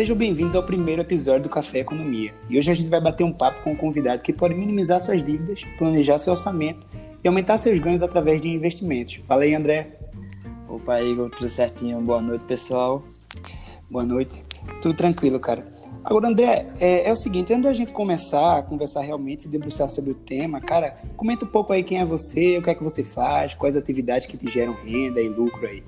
sejam bem-vindos ao primeiro episódio do Café Economia. E hoje a gente vai bater um papo com um convidado que pode minimizar suas dívidas, planejar seu orçamento e aumentar seus ganhos através de investimentos. Fala aí, André. Opa, Igor, tudo certinho? Boa noite, pessoal. Boa noite. Tudo tranquilo, cara. Agora, André, é, é, o seguinte, antes da gente começar a conversar realmente, se debruçar sobre o tema, cara, comenta um pouco aí quem é você, o que é que você faz, quais atividades que te geram renda e lucro aí.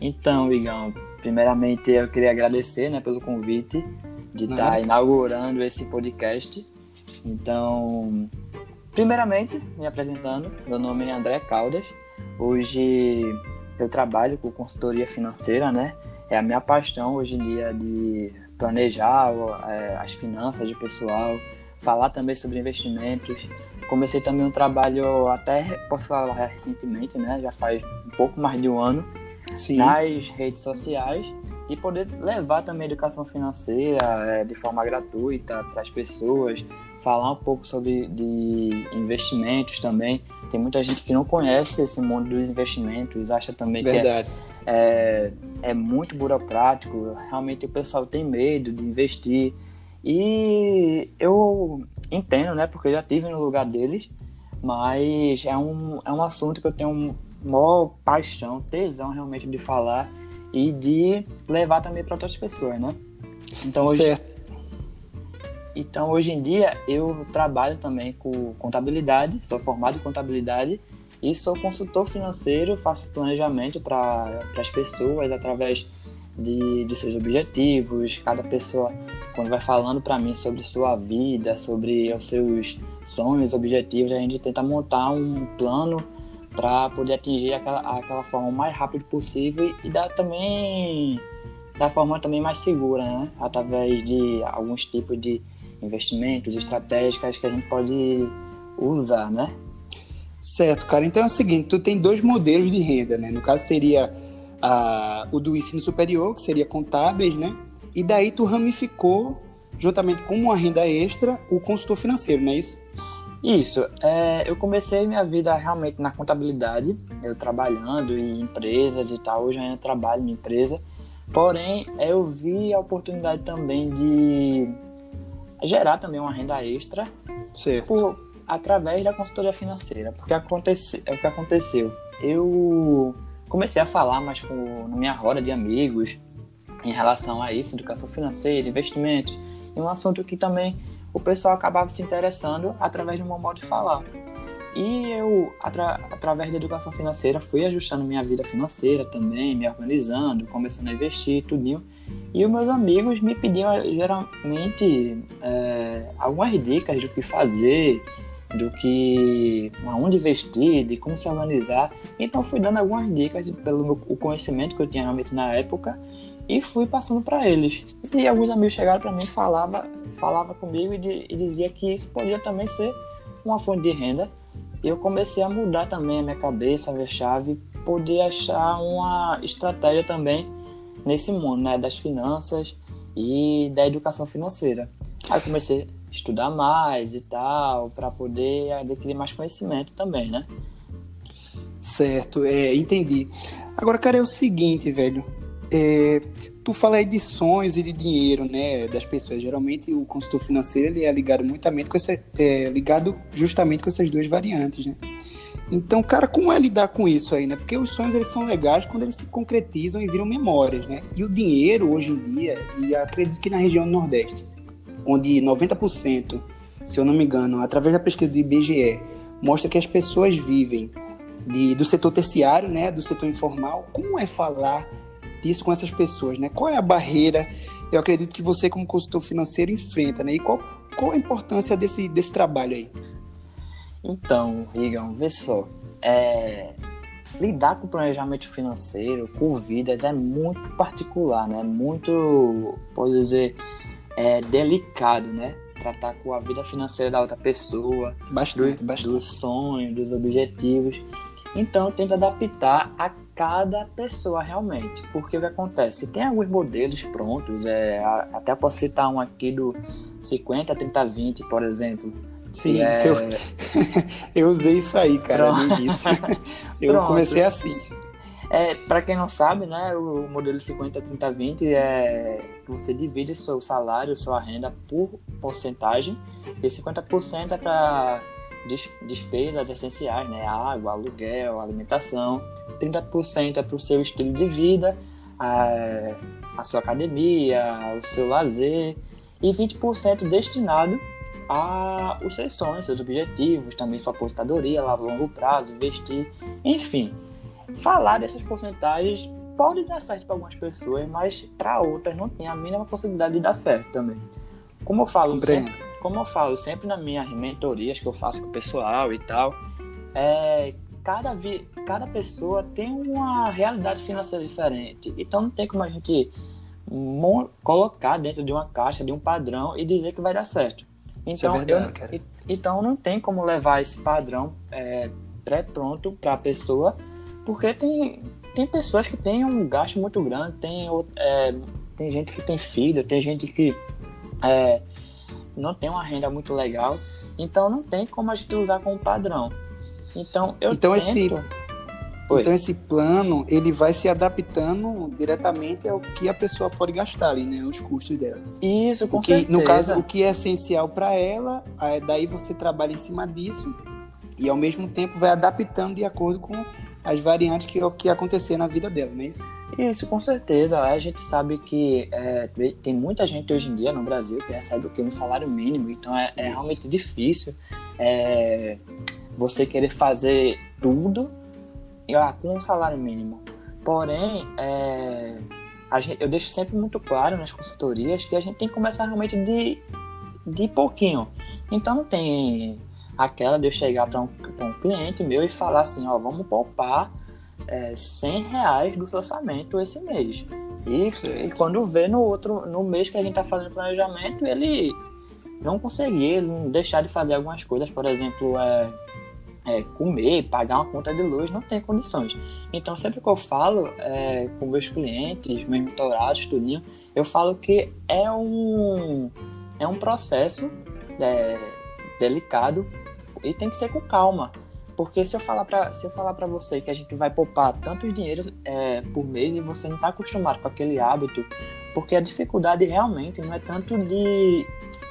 Então, Igão, primeiramente eu queria agradecer né, pelo convite de estar tá inaugurando esse podcast. Então, primeiramente, me apresentando, meu nome é André Caldas. Hoje eu trabalho com consultoria financeira, né? É a minha paixão hoje em dia de planejar é, as finanças de pessoal, falar também sobre investimentos. Comecei também um trabalho até, posso falar recentemente, né? Já faz um pouco mais de um ano, Sim. nas redes sociais e poder levar também educação financeira é, de forma gratuita para as pessoas, falar um pouco sobre de investimentos também. Tem muita gente que não conhece esse mundo dos investimentos, acha também Verdade. que é, é, é muito burocrático, realmente o pessoal tem medo de investir. E eu entendo, né, porque eu já tive no lugar deles, mas é um, é um assunto que eu tenho maior paixão, tesão realmente de falar e de levar também para outras pessoas, né? Então hoje, certo. Então hoje em dia eu trabalho também com contabilidade, sou formado em contabilidade e sou consultor financeiro, faço planejamento para as pessoas através de, de seus objetivos. Cada pessoa, quando vai falando para mim sobre sua vida, sobre os seus sonhos, objetivos, a gente tenta montar um plano para poder atingir aquela, aquela forma o mais rápido possível e dar também da forma também mais segura, né? Através de alguns tipos de investimentos, estratégicas que a gente pode usar, né? Certo, cara. Então é o seguinte, tu tem dois modelos de renda, né? No caso seria a, o do ensino superior, que seria contábeis, né? E daí tu ramificou, juntamente com uma renda extra, o consultor financeiro, não é isso? Isso, é, eu comecei minha vida realmente na contabilidade, eu trabalhando em empresas e tal, hoje ainda trabalho em empresa, porém eu vi a oportunidade também de gerar também uma renda extra. Por, através da consultoria financeira, porque acontece, é o que aconteceu, eu comecei a falar mais com, na minha roda de amigos em relação a isso, educação financeira, investimentos, e um assunto que também o pessoal acabava se interessando através do meu modo de falar. E eu, atra através da educação financeira, fui ajustando minha vida financeira também, me organizando, começando a investir, tudinho. E os meus amigos me pediam geralmente é, algumas dicas do que fazer, do que aonde investir, de como se organizar. Então fui dando algumas dicas pelo meu, o conhecimento que eu tinha realmente na época e fui passando para eles. E alguns amigos chegaram para mim falava, falava comigo e, de, e, dizia que isso podia também ser uma fonte de renda. Eu comecei a mudar também a minha cabeça, a minha chave, poder achar uma estratégia também nesse mundo, né, das finanças e da educação financeira. Aí comecei a estudar mais e tal, para poder adquirir mais conhecimento também, né? Certo, é, entendi. Agora, cara, é o seguinte, velho. É, tu fala aí de sonhos e de dinheiro, né, das pessoas. Geralmente o consultor financeiro ele é ligado muitamente com essa, é, ligado justamente com essas duas variantes, né? Então, cara, como é lidar com isso aí, né? Porque os sonhos eles são legais quando eles se concretizam e viram memórias, né? E o dinheiro hoje em dia, e acredito que na região do Nordeste, onde 90%, se eu não me engano, através da pesquisa do IBGE, mostra que as pessoas vivem de, do setor terciário, né, do setor informal. Como é falar disso com essas pessoas, né? Qual é a barreira? Eu acredito que você, como consultor financeiro, enfrenta, né? E qual, qual a importância desse, desse trabalho aí? Então, Igor, vê só. É, lidar com planejamento financeiro, com vidas, é muito particular, né? Muito, pode dizer, é, delicado, né? Tratar com a vida financeira da outra pessoa, bastante, do, bastante. dos sonhos, dos objetivos. Então, tenta adaptar a cada pessoa realmente. Porque o que acontece? Tem alguns modelos prontos, é, até posso citar um aqui do 50, 30, 20, por exemplo. Sim, é... eu, eu usei isso aí, cara, no início. eu Pronto. comecei assim. É, para quem não sabe, né, o modelo 50-30-20 é que você divide seu salário, sua renda por porcentagem, e 50% é para despesas essenciais, né, água, aluguel, alimentação, 30% é para o seu estilo de vida, a, a sua academia, o seu lazer, e 20% destinado a os seus sonhos, seus objetivos, também sua aposentadoria a longo prazo, investir, enfim falar dessas porcentagens pode dar certo para algumas pessoas, mas para outras não tem a mínima possibilidade de dar certo também. Como eu falo, sempre, como eu falo sempre nas minhas mentorias que eu faço com o pessoal e tal, é, cada, vi, cada pessoa tem uma realidade financeira diferente. Então não tem como a gente colocar dentro de uma caixa, de um padrão e dizer que vai dar certo. É então, é verdade, eu, então não tem como levar esse padrão é, pré-pronto para a pessoa porque tem, tem pessoas que têm um gasto muito grande, tem, é, tem gente que tem filho, tem gente que é, não tem uma renda muito legal. Então não tem como a gente usar como padrão. Então eu então tento... esse então esse plano ele vai se adaptando diretamente ao que a pessoa pode gastar ali, né, os custos dela. Isso, com o que, certeza. No caso, o que é essencial para ela, daí você trabalha em cima disso e ao mesmo tempo vai adaptando de acordo com as variantes que o que acontecer na vida dela, não é isso? Isso, com certeza. A gente sabe que é, tem muita gente hoje em dia no Brasil que recebe o que? Um salário mínimo, então é, é realmente difícil é, você querer fazer tudo ah, com um salário mínimo. Porém, é, gente, eu deixo sempre muito claro nas consultorias que a gente tem que começar realmente de, de pouquinho. Então não tem aquela de eu chegar para um, um, cliente meu e falar assim, ó, vamos poupar é, 100 reais do seu orçamento esse mês. E, e, quando vê no outro, no mês que a gente está fazendo planejamento, ele não conseguir ele não deixar de fazer algumas coisas, por exemplo, é, é, comer, pagar uma conta de luz, não tem condições. Então, sempre que eu falo é, com meus clientes, meus mentorados, tudinho, eu falo que é um, é um processo é, delicado e tem que ser com calma. Porque se eu falar para se eu falar para você que a gente vai poupar tantos dinheiro é, por mês e você não está acostumado com aquele hábito, porque a dificuldade realmente não é tanto de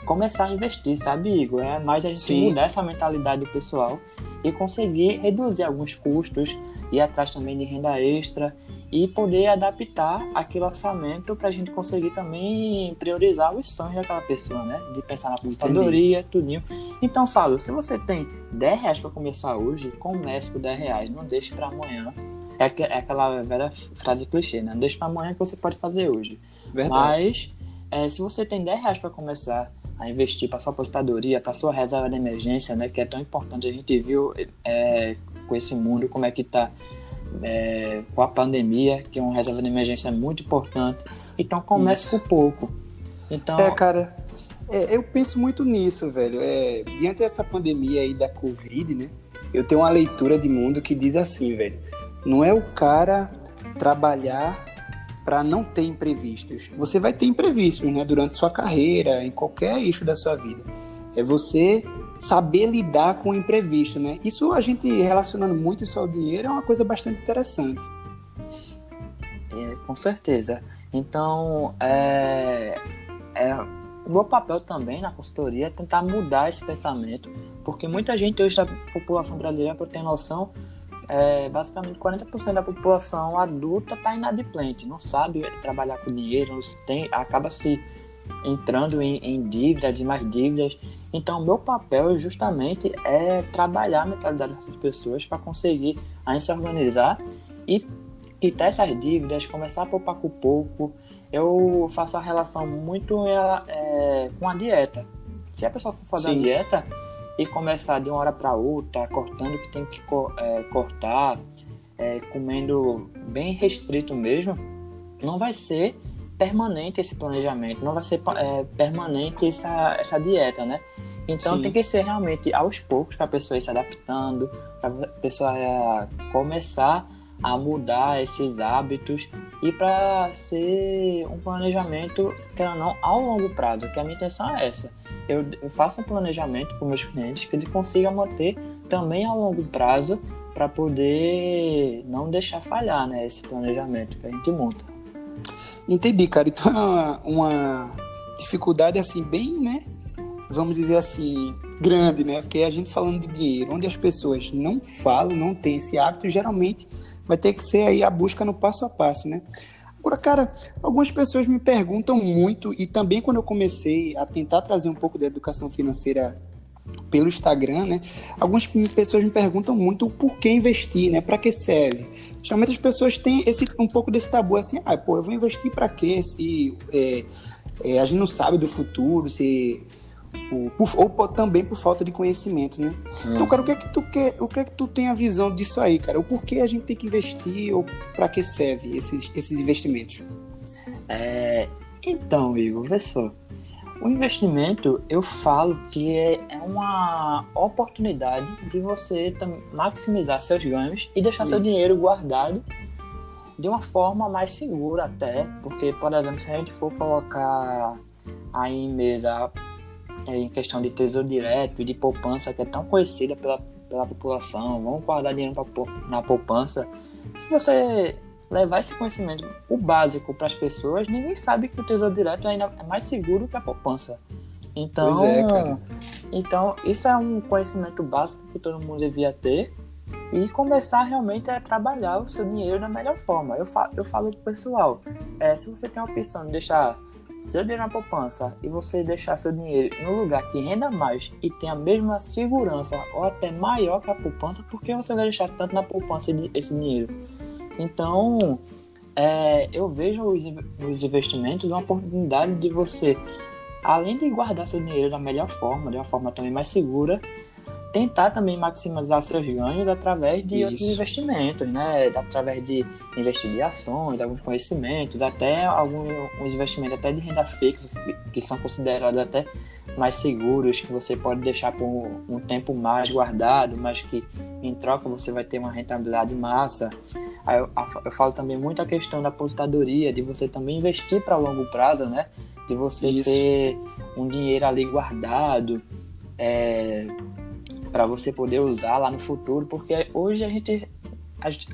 começar a investir, sabe, Igor? É mais a gente Sim. mudar essa mentalidade pessoal e conseguir reduzir alguns custos, ir atrás também de renda extra e poder adaptar aquele orçamento para a gente conseguir também priorizar os sonhos daquela pessoa, né? De pensar na aposentadoria, tudinho. Então, falo, se você tem 10 reais para começar hoje, comece com 10 reais, não deixe para amanhã. É, é, aquela velha frase clichê, né? Não deixe para amanhã que você pode fazer hoje. Verdade. Mas, é, se você tem 10 reais para começar a investir para sua aposentadoria, para sua reserva de emergência, né? Que é tão importante. A gente viu é, com esse mundo como é que está é, com a pandemia, que é uma reserva de emergência muito importante. Então comece por pouco. Então, é, cara, é, eu penso muito nisso, velho. É, diante dessa pandemia aí da Covid, né? Eu tenho uma leitura de mundo que diz assim, velho. Não é o cara trabalhar para não ter imprevistos. Você vai ter imprevistos, né? Durante sua carreira, em qualquer eixo da sua vida. É você saber lidar com o imprevisto, né? Isso a gente relacionando muito isso ao dinheiro é uma coisa bastante interessante. É, com certeza. Então, é, é, o meu papel também na consultoria é tentar mudar esse pensamento, porque muita gente hoje da população brasileira, para ter noção, é, basicamente 40% da população adulta está inadimplente, não sabe trabalhar com dinheiro, tem, acaba se entrando em, em dívidas e mais dívidas. Então, meu papel justamente é trabalhar a mentalidade dessas pessoas para conseguir a gente se organizar e quitar essas dívidas, começar a poupar com pouco. Eu faço a relação muito é, com a dieta. Se a pessoa for fazer Sim. dieta e começar de uma hora para outra, cortando o que tem que é, cortar, é, comendo bem restrito mesmo, não vai ser permanente esse planejamento, não vai ser é, permanente essa, essa dieta, né? Então Sim. tem que ser realmente aos poucos para a pessoa ir se adaptando, para a pessoa é, começar a mudar esses hábitos e para ser um planejamento, que não, ao longo prazo, que a minha intenção é essa. Eu, eu faço um planejamento para meus clientes que ele consiga manter também ao longo prazo para poder não deixar falhar, né, esse planejamento que a gente monta. Entendi, cara. Então é uma, uma dificuldade assim bem, né? Vamos dizer assim, grande, né? Porque a gente falando de dinheiro, onde as pessoas não falam, não têm esse hábito, geralmente vai ter que ser aí a busca no passo a passo, né? Agora, cara, algumas pessoas me perguntam muito, e também quando eu comecei a tentar trazer um pouco da educação financeira pelo Instagram, né? Algumas pessoas me perguntam muito o porquê investir, né? Para que serve? Geralmente as pessoas têm esse um pouco desse tabu assim, ah, pô, eu vou investir para quê? Se é, é, a gente não sabe do futuro, se o, por, ou também por falta de conhecimento, né? Hum. Então, cara, o que é que tu quer, o que é que tu tem a visão disso aí, cara? O porquê a gente tem que investir ou para que serve esses, esses investimentos? É, então, Igor, vê só. O investimento, eu falo que é, é uma oportunidade de você maximizar seus ganhos e deixar Isso. seu dinheiro guardado de uma forma mais segura até, porque, por exemplo, se a gente for colocar aí em mesa é, em questão de tesouro direto e de poupança, que é tão conhecida pela, pela população, vamos guardar dinheiro pra, na poupança. Se você levar esse conhecimento, o básico para as pessoas, ninguém sabe que o tesouro direto ainda é mais seguro que a poupança. Então, pois é, cara. então isso é um conhecimento básico que todo mundo devia ter e começar realmente a trabalhar o seu dinheiro da melhor forma. Eu falo, eu falo pro pessoal, é, se você tem a opção de deixar seu dinheiro na poupança e você deixar seu dinheiro em um lugar que renda mais e tem a mesma segurança ou até maior que a poupança, por que você vai deixar tanto na poupança esse dinheiro? Então, é, eu vejo os, os investimentos uma oportunidade de você, além de guardar seu dinheiro da melhor forma, de uma forma também mais segura, tentar também maximizar seus ganhos através de Isso. outros investimentos, né? Através de investir em ações, alguns conhecimentos, até alguns investimentos até de renda fixa, que são considerados até mais seguros, que você pode deixar por um tempo mais guardado, mas que em troca você vai ter uma rentabilidade massa. Eu, eu falo também muito a questão da aposentadoria, de você também investir para longo prazo, né? De você Isso. ter um dinheiro ali guardado, é, para você poder usar lá no futuro, porque hoje a gente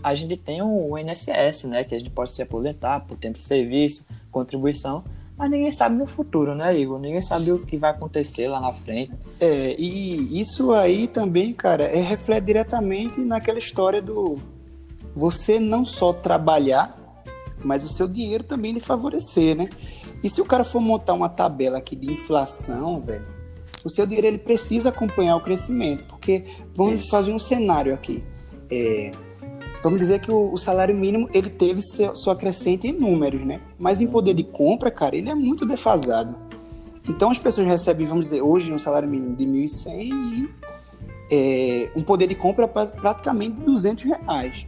a, gente tem o INSS, né, que a gente pode se aposentar por tempo de serviço, contribuição, mas ninguém sabe no futuro, né, Igor? Ninguém sabe o que vai acontecer lá na frente. É, e isso aí também, cara, é reflete diretamente naquela história do você não só trabalhar, mas o seu dinheiro também lhe favorecer, né? E se o cara for montar uma tabela aqui de inflação, velho, o seu dinheiro ele precisa acompanhar o crescimento, porque vamos Isso. fazer um cenário aqui. É, vamos dizer que o, o, salário mínimo ele teve seu, sua crescente em números, né? Mas em poder de compra, cara, ele é muito defasado. Então as pessoas recebem, vamos dizer, hoje um salário mínimo de 1.100 e é, um poder de compra praticamente de 200 reais.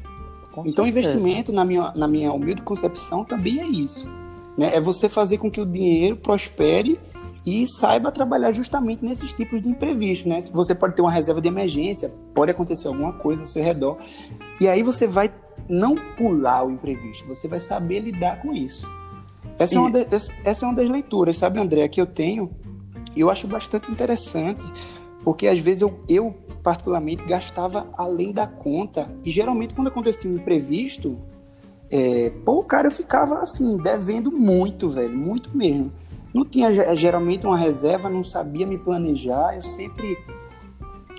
Com então, certeza. investimento, na minha, na minha humilde concepção, também é isso. Né? É você fazer com que o dinheiro prospere e saiba trabalhar justamente nesses tipos de imprevistos, né? Você pode ter uma reserva de emergência, pode acontecer alguma coisa ao seu redor, e aí você vai não pular o imprevisto, você vai saber lidar com isso. Essa, e... é, uma de, essa é uma das leituras, sabe, André, que eu tenho, e eu acho bastante interessante, porque às vezes eu, eu particularmente gastava além da conta, e geralmente quando acontecia um imprevisto, é, pô, cara, eu ficava assim, devendo muito, velho, muito mesmo não tinha geralmente uma reserva, não sabia me planejar, eu sempre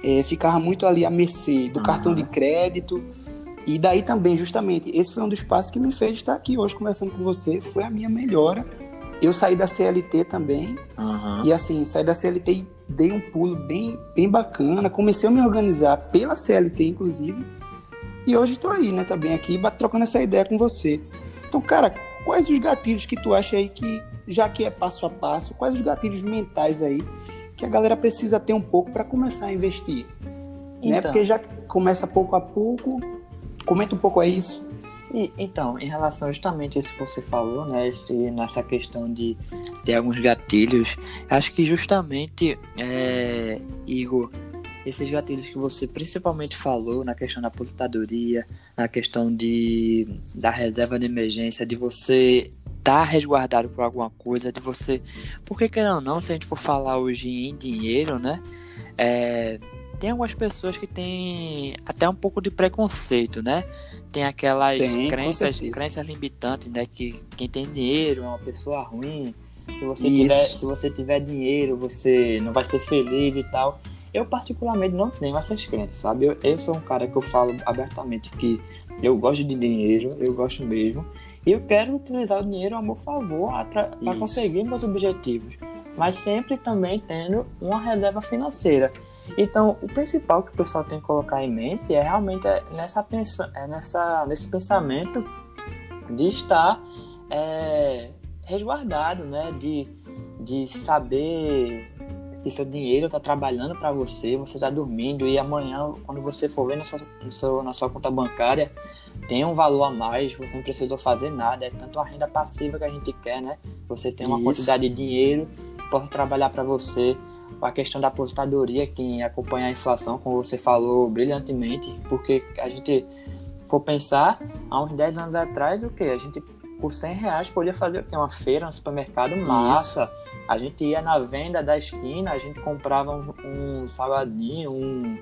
é, ficava muito ali à mercê do uhum. cartão de crédito. E daí também, justamente, esse foi um dos passos que me fez estar aqui hoje conversando com você, foi a minha melhora. Eu saí da CLT também, uhum. e assim, saí da CLT e dei um pulo bem, bem bacana, comecei a me organizar pela CLT, inclusive, e hoje estou aí, né, também aqui, trocando essa ideia com você. Então, cara, quais os gatilhos que tu acha aí que já que é passo a passo, quais os gatilhos mentais aí que a galera precisa ter um pouco para começar a investir? Né? Então, né? Porque já começa pouco a pouco. Comenta um pouco aí isso. E, então, em relação justamente a isso que você falou, né, esse, nessa questão de, de alguns gatilhos, acho que justamente, é, Igor, esses gatilhos que você principalmente falou na questão da aposentadoria, na questão de, da reserva de emergência, de você tá resguardado por alguma coisa, de você. Porque, querendo ou não, se a gente for falar hoje em dinheiro, né? É, tem algumas pessoas que têm até um pouco de preconceito, né? Tem aquelas tem, crenças, crenças limitantes, né? Que quem tem dinheiro é uma pessoa ruim. Se você, tiver, se você tiver dinheiro, você não vai ser feliz e tal. Eu, particularmente, não tenho essas crenças, sabe? Eu, eu sou um cara que eu falo abertamente que eu gosto de dinheiro, eu gosto mesmo. Eu quero utilizar o dinheiro a meu favor para conseguir meus objetivos. Mas sempre também tendo uma reserva financeira. Então, o principal que o pessoal tem que colocar em mente é realmente é nessa, pensa, é nessa, nesse pensamento de estar é, resguardado, né? De, de saber que seu dinheiro está trabalhando para você, você está dormindo e amanhã, quando você for ver na sua, na sua conta bancária, tem um valor a mais, você não precisou fazer nada, é tanto a renda passiva que a gente quer, né? Você tem uma Isso. quantidade de dinheiro que possa trabalhar para você. A questão da aposentadoria, quem acompanha a inflação, como você falou brilhantemente, porque a gente for pensar, há uns 10 anos atrás, o que? A gente, por 100 reais, podia fazer o quê? Uma feira, um supermercado massa. Isso a gente ia na venda da esquina, a gente comprava um, um salgadinho, um.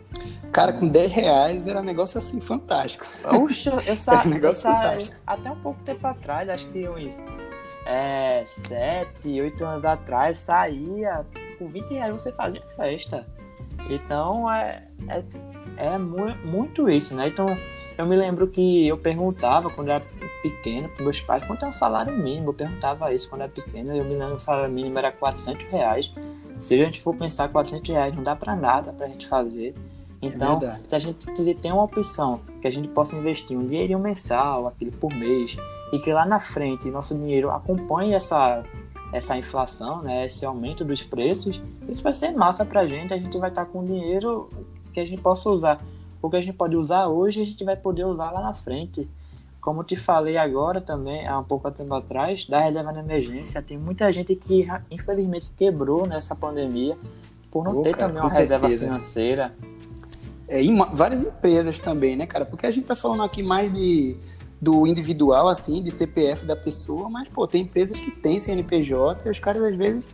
Cara, com 10 reais era um negócio assim fantástico. Puxa, eu, sa um eu até um pouco tempo atrás, acho que uns é, 7, 8 anos atrás, saía com 20 reais você fazia festa. Então é, é, é mu muito isso, né? Então eu me lembro que eu perguntava quando era pequeno para meus pais quanto é o salário mínimo. Eu perguntava isso quando era pequeno. Eu me lembro que o salário mínimo era 400 reais. Se a gente for pensar 400 reais, não dá para nada para a gente fazer. Então, é se a gente tem uma opção que a gente possa investir um dinheirinho mensal, aquele por mês, e que lá na frente nosso dinheiro acompanhe essa, essa inflação, né, esse aumento dos preços, isso vai ser massa para a gente. A gente vai estar com dinheiro que a gente possa usar o que a gente pode usar hoje, a gente vai poder usar lá na frente. Como te falei agora também, há um pouco tempo atrás, da reserva de emergência, tem muita gente que infelizmente quebrou nessa pandemia por não ter cara, também uma reserva financeira. É, em várias empresas também, né, cara? Porque a gente tá falando aqui mais de do individual, assim, de CPF da pessoa, mas, pô, tem empresas que têm CNPJ e os caras às vezes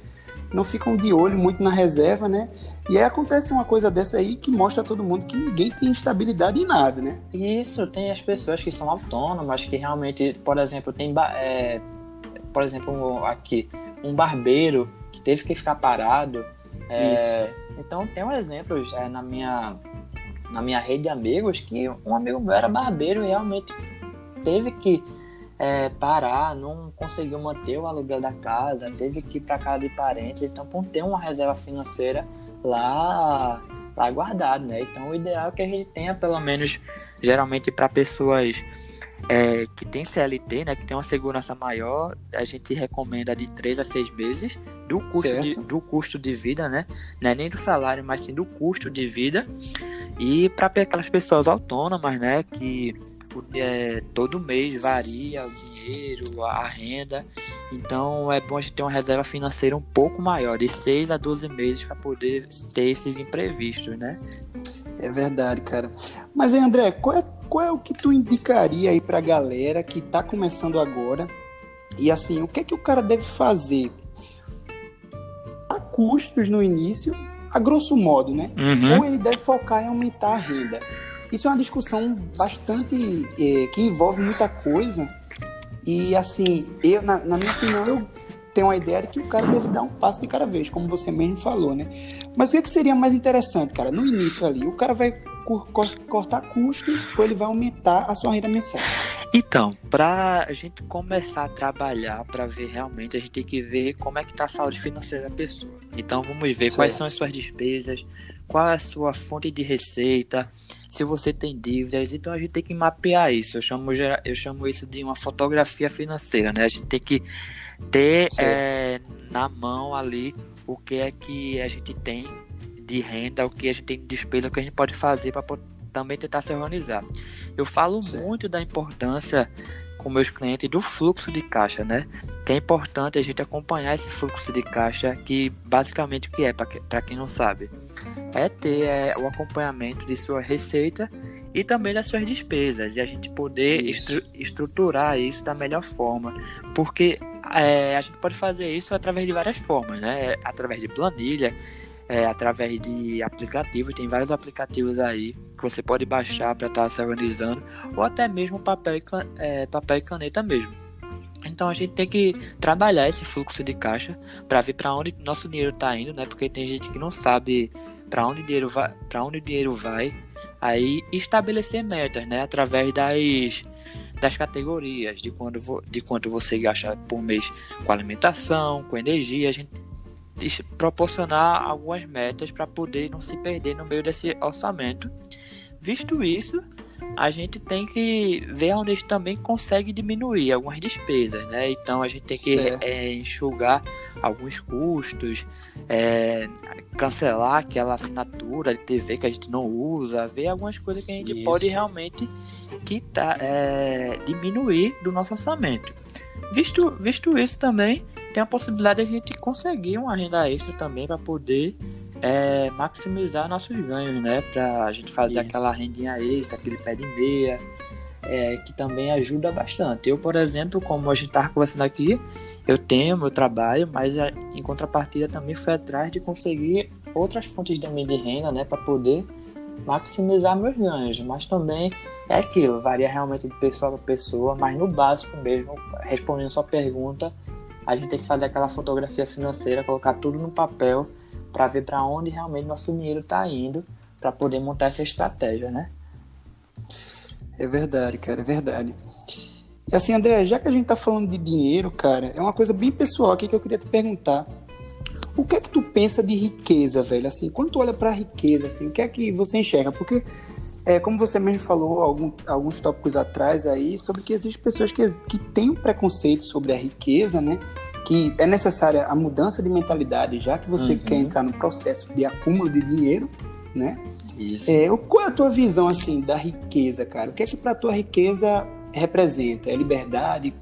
não ficam de olho muito na reserva, né? E aí acontece uma coisa dessa aí que mostra a todo mundo que ninguém tem estabilidade em nada, né? Isso, tem as pessoas que são autônomas, que realmente, por exemplo, tem, é, por exemplo, aqui, um barbeiro que teve que ficar parado. É, então, tem um exemplo é, na, minha, na minha rede de amigos que um amigo meu era barbeiro e realmente teve que é, parar, não conseguiu manter o aluguel da casa, teve que ir para casa de parentes, então por ter uma reserva financeira lá, lá guardada, né? Então o ideal é que a gente tenha pelo menos, geralmente para pessoas é, que tem CLT, né, que tem uma segurança maior, a gente recomenda de 3 a 6 meses do custo, de, do custo de vida, né? Não é nem do salário, mas sim do custo de vida. E para aquelas pessoas autônomas, né, que é, todo mês varia o dinheiro, a renda. Então é bom a gente ter uma reserva financeira um pouco maior, de 6 a 12 meses, para poder ter esses imprevistos, né? É verdade, cara. Mas aí, André, qual é, qual é o que tu indicaria aí pra galera que tá começando agora? E assim, o que é que o cara deve fazer? A custos no início, a grosso modo, né? Uhum. Ou ele deve focar em aumentar a renda? Isso é uma discussão bastante é, que envolve muita coisa. E assim, eu, na, na, minha opinião, eu tenho a ideia de que o cara deve dar um passo de cada vez, como você mesmo falou, né? Mas o que, é que seria mais interessante, cara? No início ali, o cara vai cortar custos ou ele vai aumentar a sua renda mensal? Então, para a gente começar a trabalhar, para ver realmente, a gente tem que ver como é que está a saúde financeira da pessoa. Então, vamos ver certo. quais são as suas despesas, qual é a sua fonte de receita, se você tem dívidas. Então, a gente tem que mapear isso. Eu chamo, eu chamo isso de uma fotografia financeira, né? A gente tem que ter é, na mão ali o que é que a gente tem de renda, o que a gente tem de despesa, o que a gente pode fazer para também tentar se organizar. Eu falo Sim. muito da importância com meus clientes do fluxo de caixa, né? Que é importante a gente acompanhar esse fluxo de caixa, que basicamente o que é, para quem não sabe, é ter é, o acompanhamento de sua receita e também das suas despesas, e a gente poder estru estruturar isso da melhor forma, porque é, a gente pode fazer isso através de várias formas, né? Através de planilha, é, através de aplicativos. Tem vários aplicativos aí que você pode baixar para estar tá se organizando, ou até mesmo papel e, é, papel e caneta mesmo. Então a gente tem que trabalhar esse fluxo de caixa para ver para onde nosso dinheiro está indo, né? Porque tem gente que não sabe para onde o dinheiro vai, para onde o dinheiro vai. Aí estabelecer metas, né? Através das das categorias de quando de quanto você gasta por mês com alimentação, com energia, a gente proporcionar algumas metas para poder não se perder no meio desse orçamento. Visto isso, a gente tem que ver onde a gente também consegue diminuir algumas despesas, né? Então a gente tem que é, enxugar alguns custos, é, cancelar aquela assinatura de TV que a gente não usa, ver algumas coisas que a gente isso. pode realmente quitar, é, diminuir do nosso orçamento. Visto, visto isso também, tem a possibilidade de a gente conseguir uma renda extra também para poder é, maximizar nossos ganhos, né? Para a gente fazer Isso. aquela rendinha extra, aquele pé de meia, é, que também ajuda bastante. Eu, por exemplo, como a gente estava conversando aqui, eu tenho meu trabalho, mas em contrapartida também fui atrás de conseguir outras fontes de de renda, né? Para poder maximizar meus ganhos, mas também é aquilo, varia realmente de pessoa para pessoa, mas no básico mesmo, respondendo sua pergunta, a gente tem que fazer aquela fotografia financeira, colocar tudo no papel para ver para onde realmente nosso dinheiro está indo, para poder montar essa estratégia, né? É verdade, cara, é verdade. E assim, André, já que a gente tá falando de dinheiro, cara, é uma coisa bem pessoal aqui que eu queria te perguntar. O que é que tu pensa de riqueza, velho? Assim, quando tu olha para riqueza, assim, o que é que você enxerga? Porque, é, como você mesmo falou algum, alguns tópicos atrás aí, sobre que existem pessoas que, que têm um preconceito sobre a riqueza, né? Que é necessária a mudança de mentalidade, já que você uhum. quer entrar no processo de acúmulo de dinheiro, né? Isso. É, qual é a tua visão, assim, da riqueza, cara? O que é que para tua riqueza representa? É liberdade?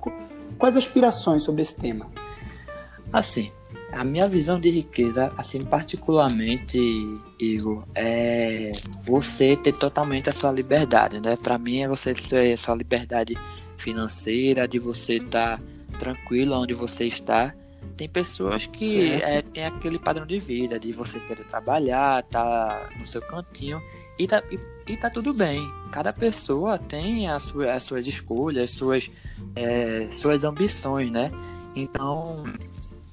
Quais aspirações sobre esse tema? Assim, a minha visão de riqueza, assim, particularmente, Igor, é você ter totalmente a sua liberdade, né? Para mim é você ter a sua liberdade financeira, de você estar... Tá tranquilo onde você está. Tem pessoas que é, tem aquele padrão de vida, de você querer trabalhar, tá no seu cantinho e tá, e, e tá tudo bem. Cada pessoa tem as suas, as suas escolhas, as suas, é, suas ambições, né? Então,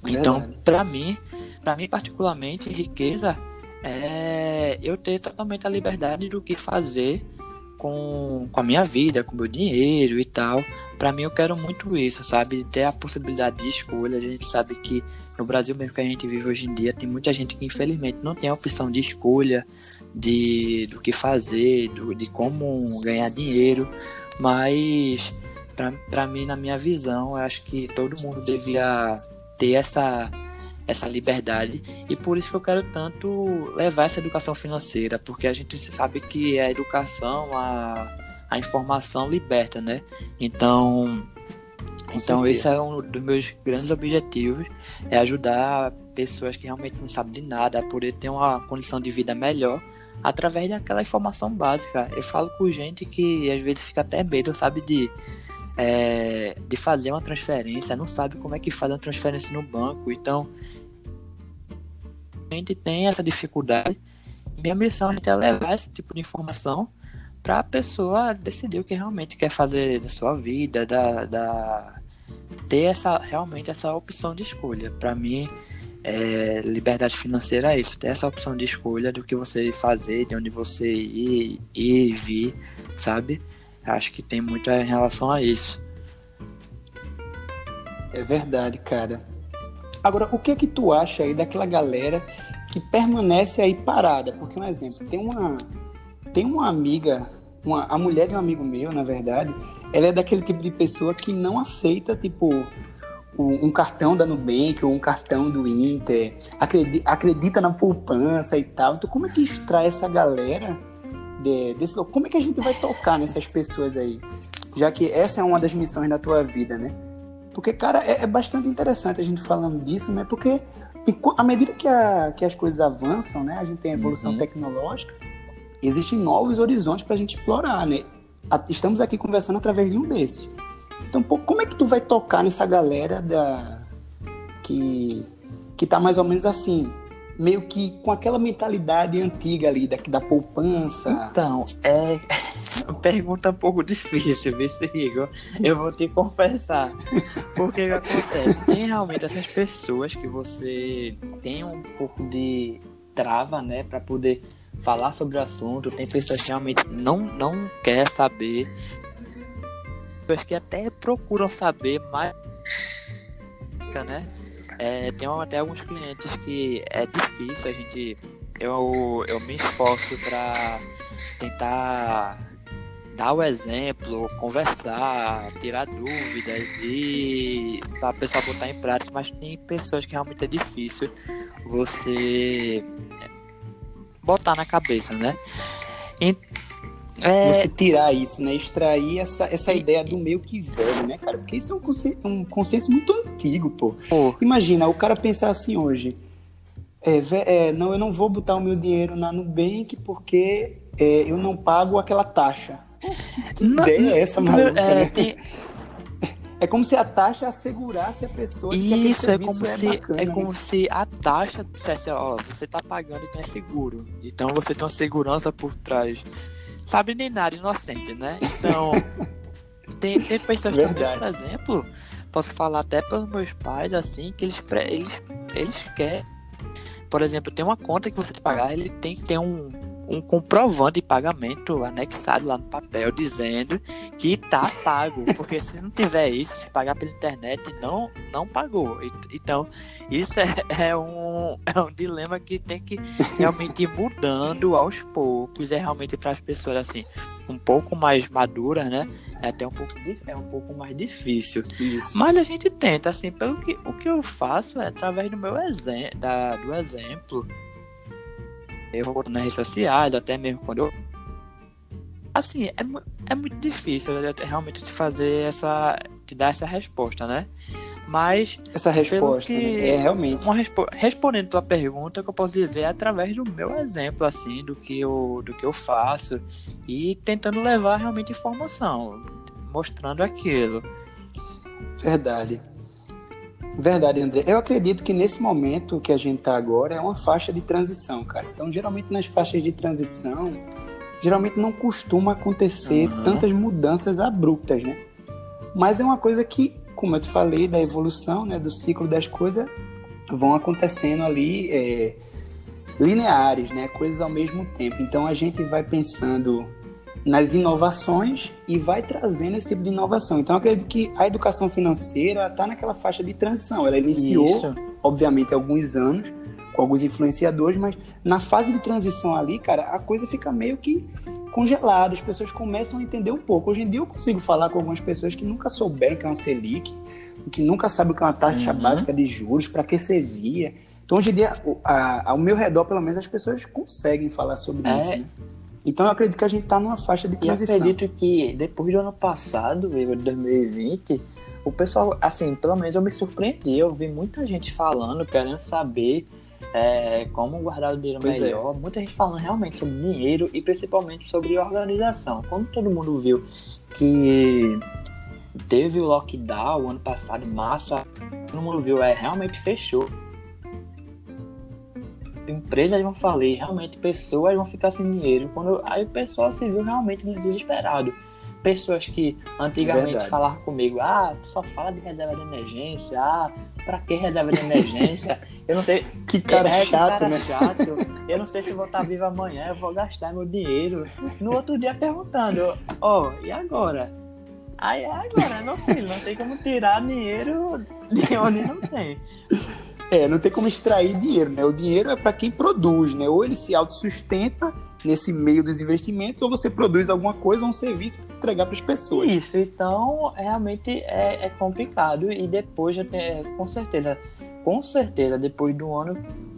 então para mim, para mim particularmente, riqueza é eu ter totalmente a liberdade do que fazer com, com a minha vida, com o meu dinheiro e tal. Para mim, eu quero muito isso, sabe? Ter a possibilidade de escolha. A gente sabe que no Brasil mesmo que a gente vive hoje em dia, tem muita gente que infelizmente não tem a opção de escolha de do que fazer, do, de como ganhar dinheiro. Mas, para mim, na minha visão, eu acho que todo mundo devia ter essa essa liberdade e por isso que eu quero tanto levar essa educação financeira porque a gente sabe que a educação a a informação liberta, né? Então, Com então certeza. esse é um dos meus grandes objetivos, é ajudar pessoas que realmente não sabem de nada a poder ter uma condição de vida melhor através daquela informação básica. Eu falo com gente que às vezes fica até medo, sabe, de é, de fazer uma transferência, não sabe como é que faz uma transferência no banco, então a gente tem essa dificuldade. Minha missão é levar esse tipo de informação para a pessoa decidir o que realmente quer fazer da sua vida, da, da ter essa realmente essa opção de escolha. Para mim, é, liberdade financeira é isso, ter essa opção de escolha do que você fazer, de onde você ir, ir e vir, sabe? Acho que tem muito em relação a isso. É verdade, cara. Agora, o que é que tu acha aí daquela galera que permanece aí parada? Porque um exemplo, tem uma tem uma amiga, uma, a mulher de um amigo meu, na verdade, ela é daquele tipo de pessoa que não aceita, tipo, um, cartão da Nubank ou um cartão do Inter, acredita, na poupança e tal. Então, como é que extrai essa galera de, desse Como é que a gente vai tocar nessas pessoas aí? Já que essa é uma das missões da tua vida, né? Porque, cara, é, é bastante interessante a gente falando disso, né? Porque à medida que, a, que as coisas avançam, né? A gente tem a evolução uhum. tecnológica, existem novos horizontes para a gente explorar, né? Estamos aqui conversando através de um desses. Então, pô, como é que tu vai tocar nessa galera da que que tá mais ou menos assim? meio que com aquela mentalidade antiga ali, da, da poupança? Então, é uma pergunta um pouco difícil, viu, Igor? Eu vou te confessar. Porque que acontece? Tem realmente essas pessoas que você tem um pouco de trava, né, para poder falar sobre o assunto. Tem pessoas que realmente não, não quer saber. Pessoas que até procuram saber, mas né? É, tem até alguns clientes que é difícil a gente. Eu, eu me esforço para tentar dar o exemplo, conversar, tirar dúvidas e para a pessoa botar em prática, mas tem pessoas que realmente é difícil você botar na cabeça, né? E, é... Você tirar isso, né? Extrair essa, essa e... ideia do meio que velho, né, cara? Porque isso é um consenso, um consenso muito antigo, pô. pô. Imagina, o cara pensar assim hoje. É, é, não, eu não vou botar o meu dinheiro na Nubank porque é, eu não pago aquela taxa. Que não, ideia é essa, maluca, é, né? tem... É como se a taxa assegurasse a pessoa Isso, é como é se bacana, é como né? se a taxa dissesse, ó, você tá pagando então é seguro. Então você tem uma segurança por trás. Sabe nem nada, inocente, né? Então, tem, tem pessoas Verdade. também, por exemplo, posso falar até pelos meus pais, assim, que eles, eles, eles querem. Por exemplo, tem uma conta que você tem que pagar, ele tem que ter um, um comprovante de pagamento anexado lá no papel dizendo que tá pago, porque se não tiver isso, se pagar pela internet, não não pagou. Então, isso é, é, um, é um dilema que tem que realmente ir mudando aos poucos, é realmente para as pessoas assim, um pouco mais maduras, né? É até um pouco é um pouco mais difícil. Isso. Mas a gente tenta assim, pelo que o que eu faço é através do meu exemplo, do exemplo eu vou nas redes sociais, até mesmo quando eu. Assim, é, é muito difícil realmente te fazer essa. te dar essa resposta, né? Mas. Essa resposta que, né? é realmente. Uma respo respondendo tua pergunta, que eu posso dizer é através do meu exemplo, assim, do que eu, do que eu faço e tentando levar realmente informação, mostrando aquilo. Verdade. Verdade, André. Eu acredito que nesse momento que a gente está agora é uma faixa de transição, cara. Então, geralmente nas faixas de transição, geralmente não costuma acontecer uhum. tantas mudanças abruptas, né? Mas é uma coisa que, como eu te falei, da evolução, né, do ciclo das coisas, vão acontecendo ali é, lineares, né? Coisas ao mesmo tempo. Então, a gente vai pensando nas inovações e vai trazendo esse tipo de inovação. Então, eu acredito que a educação financeira está naquela faixa de transição. Ela iniciou, Isso. obviamente, alguns anos, com alguns influenciadores, mas na fase de transição ali, cara, a coisa fica meio que congelada. As pessoas começam a entender um pouco. Hoje em dia, eu consigo falar com algumas pessoas que nunca souberam que é uma Selic, que nunca sabem o que é uma taxa uhum. básica de juros, para que servia. Então, hoje em dia, ao meu redor, pelo menos, as pessoas conseguem falar sobre é, isso. Né? Então eu acredito que a gente está numa faixa de transição. E acredito que depois do ano passado, de 2020, o pessoal, assim, pelo menos eu me surpreendi. Eu vi muita gente falando, querendo saber é, como guardar o dinheiro pois é. melhor. É. Muita gente falando realmente sobre dinheiro e principalmente sobre organização. Quando todo mundo viu que teve o lockdown ano passado, em março, todo mundo viu, é, realmente fechou empresas vão falir, realmente pessoas vão ficar sem dinheiro. Quando aí o pessoal se viu realmente desesperado. Pessoas que antigamente Verdade. falavam comigo, ah, tu só fala de reserva de emergência, ah, pra que reserva de emergência? Eu não sei. que cara é, chato, cara né? chato. Eu não sei se vou estar vivo amanhã, eu vou gastar meu dinheiro. No outro dia perguntando, ó, oh, e agora? Aí é agora, meu filho, não tem como tirar dinheiro de onde não tem. É, não tem como extrair dinheiro, né? O dinheiro é para quem produz, né? Ou ele se autossustenta nesse meio dos investimentos, ou você produz alguma coisa, um serviço para entregar para as pessoas. Isso, então realmente é, é complicado e depois tem, com certeza, com certeza, depois do ano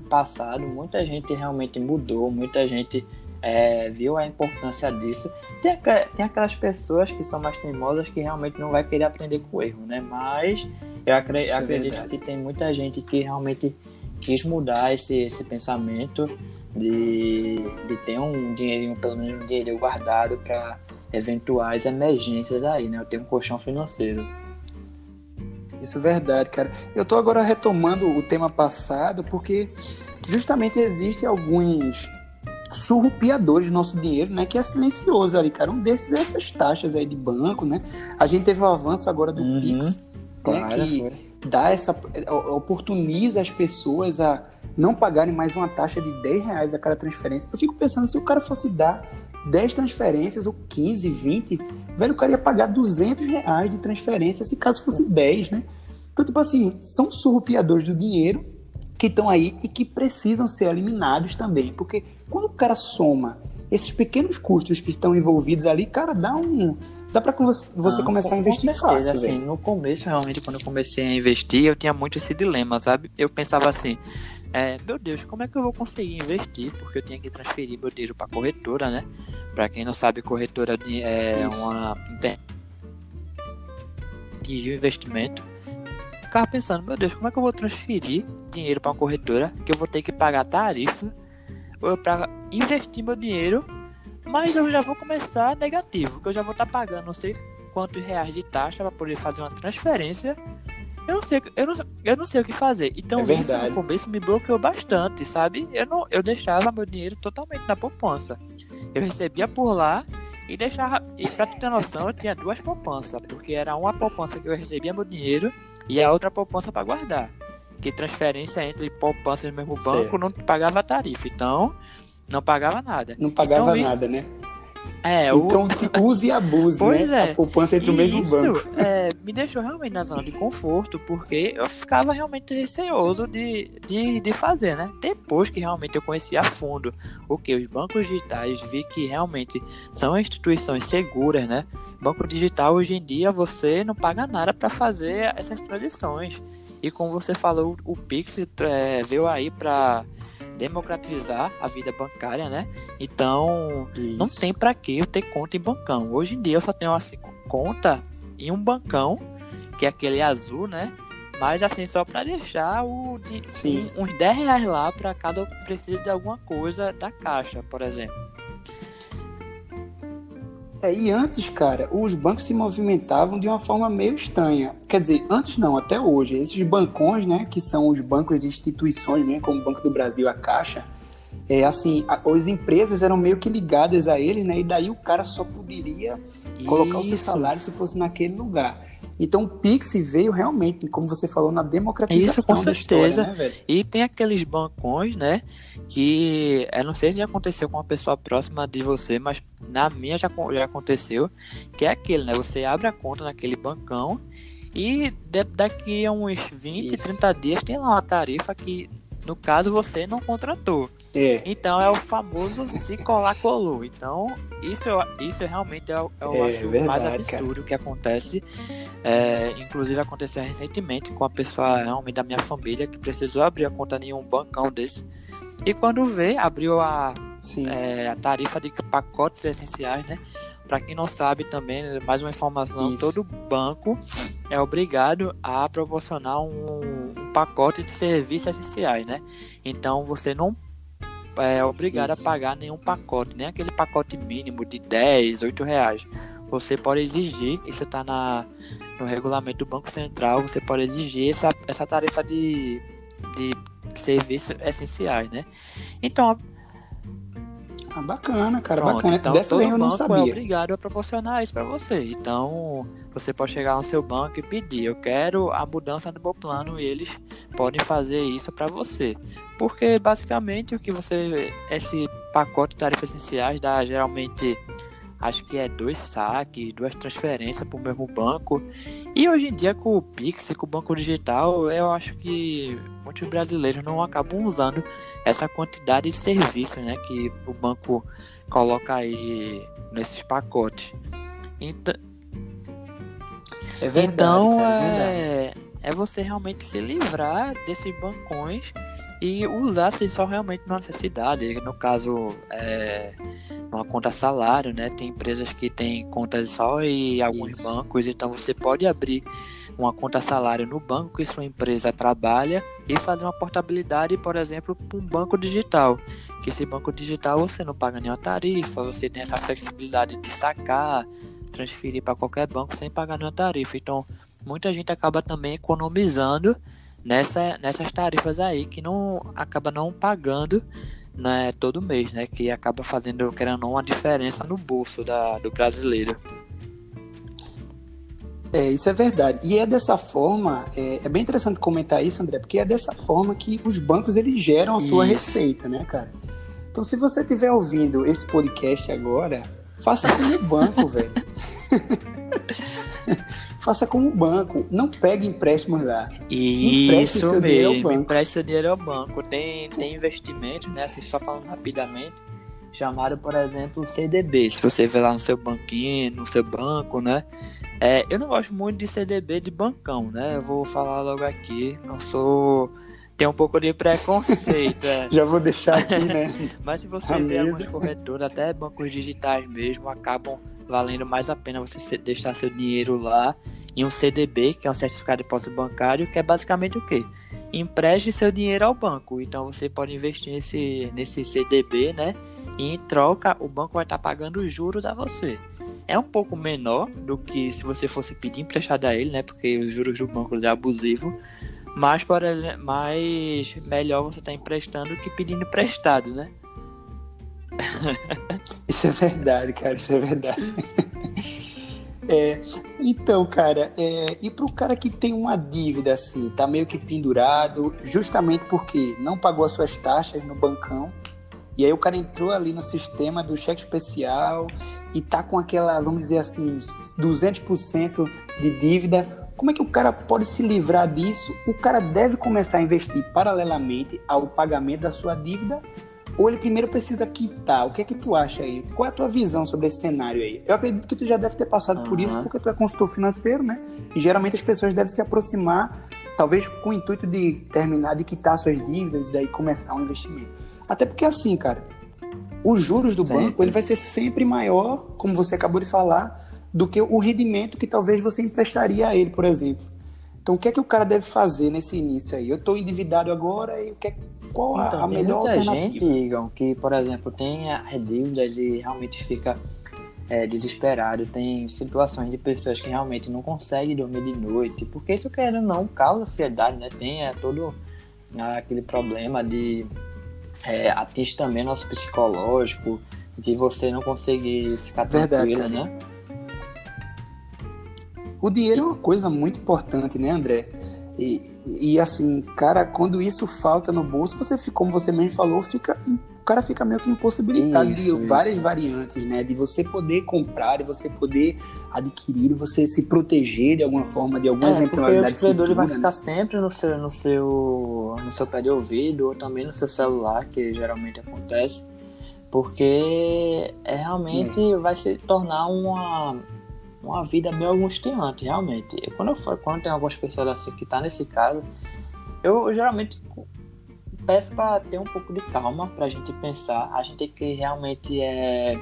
passado, muita gente realmente mudou, muita gente é, viu a importância disso. Tem, tem aquelas pessoas que são mais teimosas que realmente não vai querer aprender com o erro, né? Mas eu acredito, é acredito que tem muita gente que realmente quis mudar esse, esse pensamento de, de ter um dinheirinho, pelo menos um dinheiro guardado para eventuais emergências aí, né? Eu tenho um colchão financeiro. Isso é verdade, cara. Eu tô agora retomando o tema passado porque justamente existem alguns surrupiadores do nosso dinheiro, né? Que é silencioso ali, cara. Um desses é essas taxas aí de banco, né? A gente teve o avanço agora do uhum, Pix, né? Claro, que foi. dá essa. oportuniza as pessoas a não pagarem mais uma taxa de 10 reais a cada transferência. Eu fico pensando, se o cara fosse dar 10 transferências ou 15, 20, velho, o cara ia pagar 200 reais de transferência se caso fosse 10, né? Então, tipo assim, são surrupiadores do dinheiro que estão aí e que precisam ser eliminados também, porque quando o cara soma esses pequenos custos que estão envolvidos ali, cara, dá um dá para você, você começar a investir certeza, fácil, assim, véio. no começo realmente quando eu comecei a investir, eu tinha muito esse dilema, sabe? Eu pensava assim, é, meu Deus, como é que eu vou conseguir investir? Porque eu tinha que transferir meu dinheiro para corretora, né? Para quem não sabe, corretora é Isso. uma de investimento ficava pensando, meu Deus, como é que eu vou transferir dinheiro para uma corretora que eu vou ter que pagar tarifa para investir meu dinheiro, mas eu já vou começar negativo, que eu já vou estar tá pagando não sei quantos reais de taxa para poder fazer uma transferência. Eu não sei, eu não, eu não sei o que fazer. Então é isso no começo me bloqueou bastante, sabe? Eu não, eu deixava meu dinheiro totalmente na poupança. Eu recebia por lá e deixava. E pra tu ter noção, eu tinha duas poupanças, porque era uma poupança que eu recebia meu dinheiro e a outra poupança para guardar. Que transferência entre poupanças no mesmo banco certo. não pagava tarifa. Então, não pagava nada. Não pagava então, nada, isso... né? É, então o... use e abuse, pois né? É. A poupança entre o mesmo banco. É, me deixou realmente na zona de conforto, porque eu ficava realmente receoso de, de, de fazer, né? Depois que realmente eu conheci a fundo o que os bancos digitais, vi que realmente são instituições seguras, né? Banco digital hoje em dia você não paga nada para fazer essas transições. E como você falou, o Pix é, veio aí para democratizar a vida bancária, né? Então, Isso. não tem para que eu ter conta em bancão. Hoje em dia eu só tenho assim, conta em um bancão, que é aquele azul, né? Mas assim, só para deixar o de, um, uns 10 reais lá para caso eu precise de alguma coisa da caixa, por exemplo. É, e antes, cara, os bancos se movimentavam de uma forma meio estranha. Quer dizer, antes não, até hoje. Esses bancões, né, que são os bancos de instituições, né, como o Banco do Brasil, a Caixa, é assim, a, as empresas eram meio que ligadas a eles, né, e daí o cara só poderia Isso. colocar o seu salário se fosse naquele lugar. Então o Pix veio realmente, como você falou, na democratização Isso, com certeza. História, né, e tem aqueles bancões, né, que eu não sei se já aconteceu com uma pessoa próxima de você, mas na minha já, já aconteceu, que é aquele, né, você abre a conta naquele bancão e daqui a uns 20, Isso. 30 dias tem lá uma tarifa que, no caso, você não contratou. É. Então é o famoso se colar colou. Então, isso, isso realmente eu, eu é, acho verdade, mais absurdo cara. que acontece. É, inclusive aconteceu recentemente com a pessoa realmente da minha família que precisou abrir a conta em um bancão desse. E quando vê, abriu a, é, a tarifa de pacotes essenciais, né? Para quem não sabe também, mais uma informação, Isso. todo banco é obrigado a proporcionar um, um, pacote de serviços essenciais, né? Então você não é obrigado Isso. a pagar nenhum pacote, nem aquele pacote mínimo de 10, 8 reais. Você pode exigir, isso está no regulamento do Banco Central, você pode exigir essa, essa tarifa de, de serviços essenciais, né? Então, ah, bacana, cara, Pronto, bacana. Então, Dessa todo eu não sabia. é obrigado a proporcionar isso para você. Então, você pode chegar no seu banco e pedir, eu quero a mudança do meu plano e eles podem fazer isso para você. Porque basicamente o que você esse pacote de tarifas essenciais dá geralmente acho que é dois saques, duas transferências para o mesmo banco. E hoje em dia com o Pix, com o banco digital, eu acho que muitos brasileiros não acabam usando essa quantidade de serviços, né, que o banco coloca aí nesses pacotes. Então, é verdade, então cara, é, é, é você realmente se livrar desses bancões e usar se só realmente na necessidade. No caso, é, uma conta salário, né? Tem empresas que têm contas só e alguns Isso. bancos, então você pode abrir uma conta salário no banco que sua empresa trabalha e fazer uma portabilidade, por exemplo, para um banco digital. Que esse banco digital você não paga nenhuma tarifa, você tem essa flexibilidade de sacar, transferir para qualquer banco sem pagar nenhuma tarifa. Então, muita gente acaba também economizando nessa, nessas tarifas aí que não acaba não pagando né, todo mês, né? Que acaba fazendo, querendo ou não, uma diferença no bolso da, do brasileiro. É, isso é verdade. E é dessa forma, é, é, bem interessante comentar isso, André, porque é dessa forma que os bancos eles geram a sua isso. receita, né, cara? Então, se você estiver ouvindo esse podcast agora, faça como o banco, velho. faça como o banco. Não pegue empréstimos lá. Isso mesmo. Empreste seu dinheiro ao banco. Tem, tem investimento, né? Assim, só falando rapidamente. Chamado, por exemplo, CDB. Se você vê lá no seu banquinho, no seu banco, né? É, eu não gosto muito de CDB de bancão, né? Eu vou falar logo aqui. Não sou. Tem um pouco de preconceito. É. Já vou deixar aqui, né? Mas se você ver alguns corretores, até bancos digitais mesmo, acabam valendo mais a pena você deixar seu dinheiro lá em um CDB, que é um certificado de depósito bancário, que é basicamente o quê? Empreste seu dinheiro ao banco. Então você pode investir nesse, nesse CDB, né? E em troca, o banco vai estar pagando os juros a você é um pouco menor do que se você fosse pedir emprestado a ele, né? Porque os juros do banco é abusivo. Mas, por mais melhor você estar tá emprestando que pedindo emprestado, né? Isso é verdade, cara, isso é verdade. É, então, cara, é, e pro cara que tem uma dívida assim, tá meio que pendurado, justamente porque não pagou as suas taxas no bancão, e aí o cara entrou ali no sistema do cheque especial e tá com aquela, vamos dizer assim, 200% de dívida. Como é que o cara pode se livrar disso? O cara deve começar a investir paralelamente ao pagamento da sua dívida ou ele primeiro precisa quitar? O que é que tu acha aí? Qual é a tua visão sobre esse cenário aí? Eu acredito que tu já deve ter passado uhum. por isso porque tu é consultor financeiro, né? E geralmente as pessoas devem se aproximar, talvez com o intuito de terminar, de quitar suas dívidas e daí começar um investimento. Até porque assim, cara, os juros do banco ele vai ser sempre maior, como você acabou de falar, do que o rendimento que talvez você emprestaria a ele, por exemplo. Então, o que é que o cara deve fazer nesse início aí? Eu estou endividado agora e o que é, qual então, a, melhor muita alternativa? gente, Igor, que, por exemplo, tem dívidas e realmente fica é, desesperado. Tem situações de pessoas que realmente não conseguem dormir de noite, porque isso, querendo não, causa ansiedade, né? Tem é, todo aquele problema de é, atinge também nosso psicológico, de você não conseguir ficar tranquilo, Verdade, né? O dinheiro é uma coisa muito importante, né, André? E, e assim, cara, quando isso falta no bolso, você fica, como você mesmo falou, fica cara fica meio que impossibilitado isso, de várias isso. variantes, né? De você poder comprar, de você poder adquirir, de você se proteger de alguma forma, de alguma é, eventualidade. Porque o empreendedor vai né? ficar sempre no seu, no, seu, no seu pé de ouvido ou também no seu celular, que geralmente acontece, porque é, realmente é. vai se tornar uma, uma vida meio angustiante, realmente. Quando, eu, quando tem algumas pessoas assim que tá nesse caso, eu, eu geralmente peço para ter um pouco de calma para a gente pensar. A gente tem que realmente é,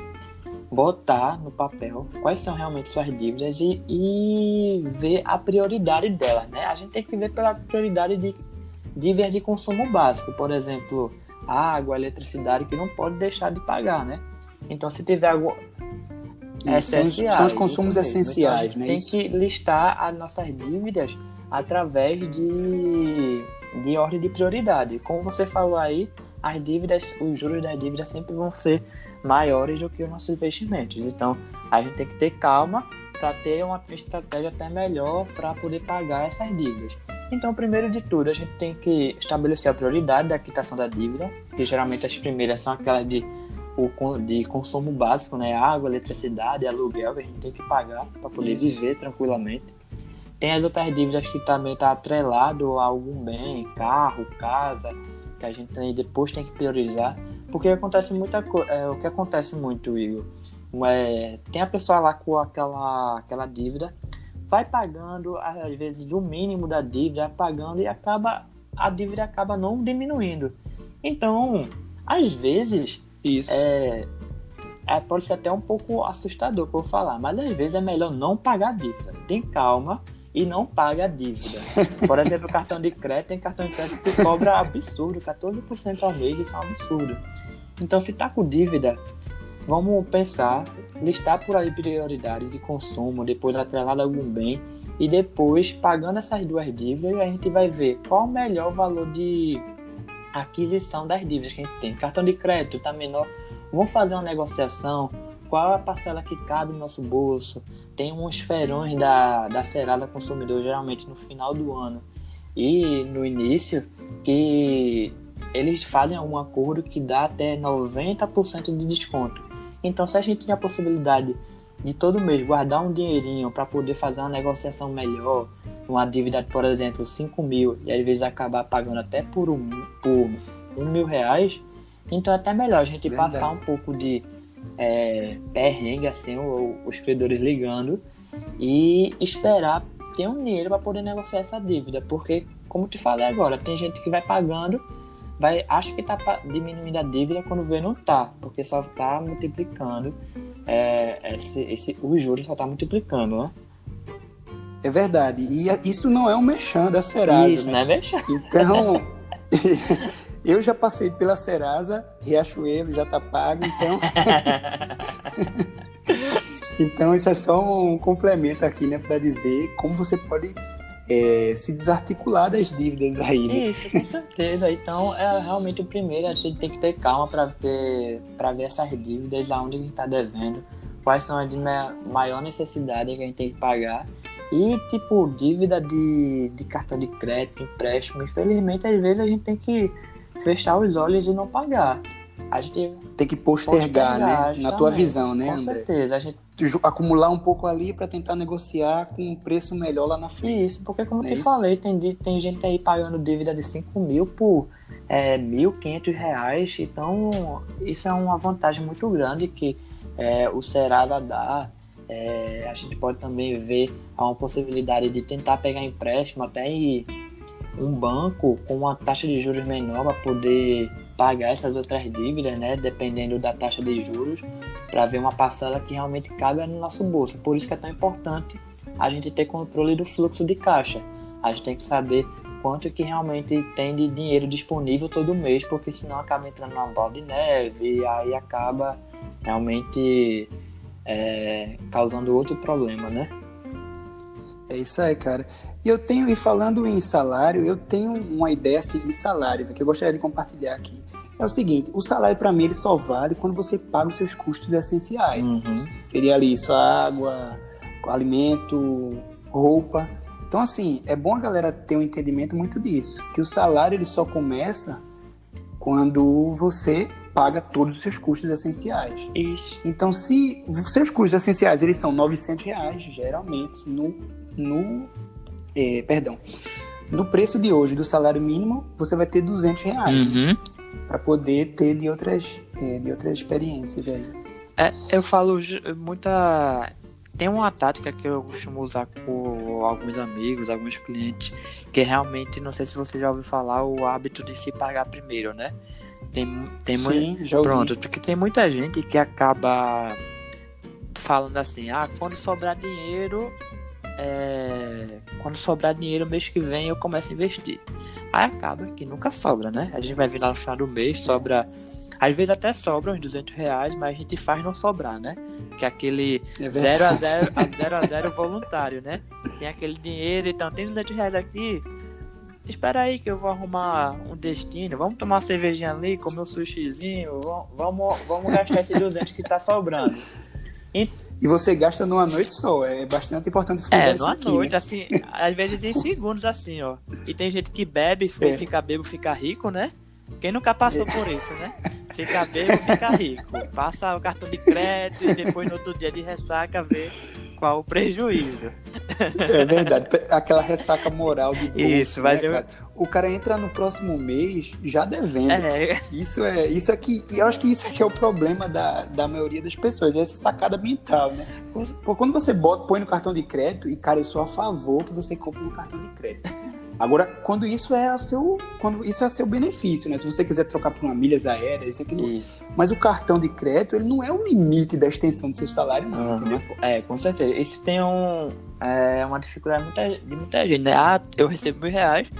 botar no papel quais são realmente suas dívidas e, e ver a prioridade delas, né? A gente tem que ver pela prioridade de dívidas de consumo básico, por exemplo, água, eletricidade, que não pode deixar de pagar, né? Então, se tiver algo essenciais, são os consumos essenciais, então, né? Tem que listar as nossas dívidas através de de ordem de prioridade. Como você falou aí, as dívidas, os juros das dívidas sempre vão ser maiores do que os nossos investimentos. Então, a gente tem que ter calma para ter uma estratégia até melhor para poder pagar essas dívidas. Então, primeiro de tudo, a gente tem que estabelecer a prioridade da quitação da dívida, que geralmente as primeiras são aquelas de, de consumo básico, né? Água, eletricidade, aluguel, que a gente tem que pagar para poder Isso. viver tranquilamente. Tem as outras dívidas que também está atrelado a algum bem, carro, casa, que a gente depois tem que priorizar. Porque acontece muita coisa. É, o que acontece muito, Igor, é, tem a pessoa lá com aquela, aquela dívida, vai pagando, às vezes, o mínimo da dívida, pagando e acaba a dívida acaba não diminuindo. Então, às vezes, Isso. É, é, pode ser até um pouco assustador vou falar, mas às vezes é melhor não pagar a dívida. Tem calma, e não paga a dívida. Por exemplo, cartão de crédito tem cartão de crédito que cobra absurdo, 14% ao mês, isso é um absurdo. Então, se está com dívida, vamos pensar, listar por aí prioridade de consumo, depois atrelado a algum bem E depois, pagando essas duas dívidas, a gente vai ver qual o melhor valor de aquisição das dívidas que a gente tem. Cartão de crédito está menor. Vamos fazer uma negociação. Qual é a parcela que cabe no nosso bolso? Tem uns ferões da, da Serasa Consumidor, geralmente no final do ano e no início, que eles fazem algum acordo que dá até 90% de desconto. Então, se a gente tinha a possibilidade de todo mês guardar um dinheirinho para poder fazer uma negociação melhor, uma dívida, por exemplo, 5 mil, e às vezes acabar pagando até por um, por um mil reais, então é até melhor a gente Verdade. passar um pouco de é, perrengue, assim, os credores ligando, e esperar ter um dinheiro para poder negociar essa dívida, porque, como te falei agora, tem gente que vai pagando vai acha que está diminuindo a dívida quando vê não tá, porque só está multiplicando é, esse, esse, os juros só está multiplicando, né? É verdade. E isso não é um mexão da Serasa. Isso, né? não é mexão. Então, eu já passei pela Serasa, Riachuelo já tá pago, então. então, isso é só um complemento aqui, né, para dizer como você pode é, se desarticular das dívidas aí. Né? Isso, com certeza. Então, é realmente o primeiro, a gente tem que ter calma para ter para ver essas dívidas, aonde a gente está devendo, quais são as de maior necessidade que a gente tem que pagar. E, tipo, dívida de, de cartão de crédito, empréstimo, infelizmente, às vezes a gente tem que fechar os olhos e não pagar. A gente tem que postergar, postergar né? Na tua visão, né, Com André? certeza. A gente acumular um pouco ali para tentar negociar com um preço melhor lá na frente. Isso, porque como eu te é falei, tem, tem gente aí pagando dívida de 5 mil por é, 1.500 reais, então isso é uma vantagem muito grande que é, o Serasa dá. É, a gente pode também ver a uma possibilidade de tentar pegar empréstimo até em um banco com uma taxa de juros menor para poder pagar essas outras dívidas, né, dependendo da taxa de juros, para ver uma parcela que realmente cabe no nosso bolso. Por isso que é tão importante a gente ter controle do fluxo de caixa. A gente tem que saber quanto que realmente tem de dinheiro disponível todo mês, porque senão acaba entrando numa bola de neve e aí acaba realmente é, causando outro problema, né? É isso aí, cara. E eu tenho, e falando em salário, eu tenho uma ideia assim, de salário que eu gostaria de compartilhar aqui. É o seguinte, o salário para mim ele só vale quando você paga os seus custos essenciais. Uhum. Seria ali sua água, alimento, roupa. Então assim, é bom a galera ter um entendimento muito disso, que o salário ele só começa quando você paga todos os seus custos essenciais. Isso. Então, se seus custos essenciais eles são 900 reais, geralmente no, no é, perdão, no preço de hoje do salário mínimo, você vai ter 200 reais uhum. para poder ter de outras, é, de outras experiências aí. É, eu falo muita. Tem uma tática que eu costumo usar com alguns amigos, alguns clientes, que realmente, não sei se você já ouviu falar, o hábito de se pagar primeiro, né? Tem, tem Sim, já ouvi. Pronto, porque tem muita gente que acaba falando assim, ah, quando sobrar dinheiro, é, quando sobrar dinheiro mês que vem eu começo a investir. Aí acaba que nunca sobra, né? A gente vai vir lá no final do mês, sobra. Às vezes até sobra uns 200 reais, mas a gente faz não sobrar, né? Que é aquele 0 é a 0 a 0 a 0 voluntário, né? Tem aquele dinheiro, então tem 200 reais aqui. Espera aí que eu vou arrumar um destino. Vamos tomar uma cervejinha ali, comer um sushizinho. Vamos, vamos gastar esse 200 que tá sobrando. E você gasta numa noite só, é bastante importante É, numa aqui, noite, né? assim, às vezes em segundos, assim, ó. E tem gente que bebe, é. fica bebo, fica rico, né? Quem nunca passou por isso, né? Fica bebo, fica rico. Passa o cartão de crédito e depois no outro dia de ressaca vê qual o prejuízo. É verdade, aquela ressaca moral de bolso, Isso, vai né, ver. Cara? O cara entra no próximo mês já devendo. É. Isso é, isso aqui, e eu acho que isso aqui é o problema da, da maioria das pessoas, é essa sacada mental, né? Porque quando você bota, põe no cartão de crédito, e cara, eu sou a favor que você compre no cartão de crédito. Agora, quando isso é a seu, quando isso é a seu benefício, né? Se você quiser trocar por uma milhas aéreas, isso aquilo. Isso. Mas o cartão de crédito, ele não é o limite da extensão do seu salário, não. Uhum. É, com certeza. Isso tem um, é, uma dificuldade de muita gente, né? Ah, eu recebo mil reais,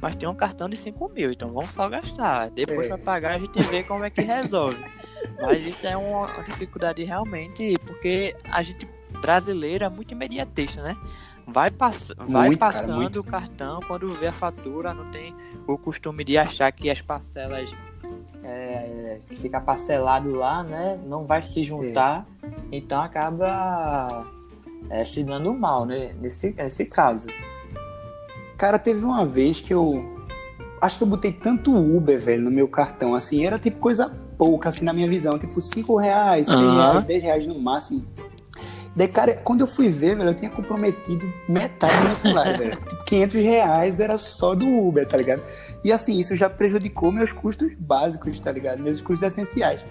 mas tem um cartão de cinco mil, então vamos só gastar. Depois é. para pagar a gente vê como é que resolve. mas isso é uma, uma dificuldade realmente, porque a gente brasileira é muito imediatista, né? Vai, pass vai muito, passando cara, o cartão, quando vê a fatura, não tem o costume de achar que as parcelas é, que fica parcelado lá, né? Não vai se juntar, é. então acaba é, se dando mal, né? Nesse, nesse caso. Cara, teve uma vez que eu. Acho que eu botei tanto Uber, velho, no meu cartão, assim, era tipo coisa pouca, assim, na minha visão, tipo 5 reais, 6 uhum. reais, 10 reais no máximo. Daí, cara, quando eu fui ver, velho, eu tinha comprometido metade do meu celular, velho. Tipo, 500 reais era só do Uber, tá ligado? E assim, isso já prejudicou meus custos básicos, tá ligado? Meus custos essenciais.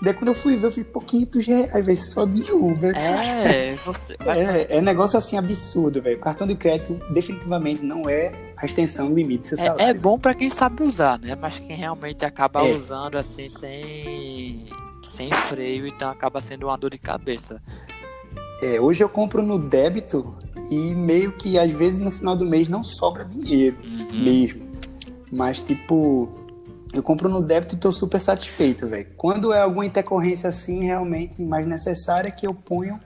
Daí quando eu fui ver, eu fiz, pô, 500 reais, velho, só de Uber. É, você... é, é negócio assim absurdo, velho. Cartão de crédito definitivamente não é a extensão do limite do seu salário. É, é bom para quem sabe usar, né? Mas quem realmente acaba é. usando assim, sem, sem freio, então acaba sendo uma dor de cabeça. É, hoje eu compro no débito e meio que às vezes no final do mês não sobra dinheiro uhum. mesmo. Mas tipo, eu compro no débito e tô super satisfeito, velho. Quando é alguma intercorrência assim, realmente mais necessária, que eu ponho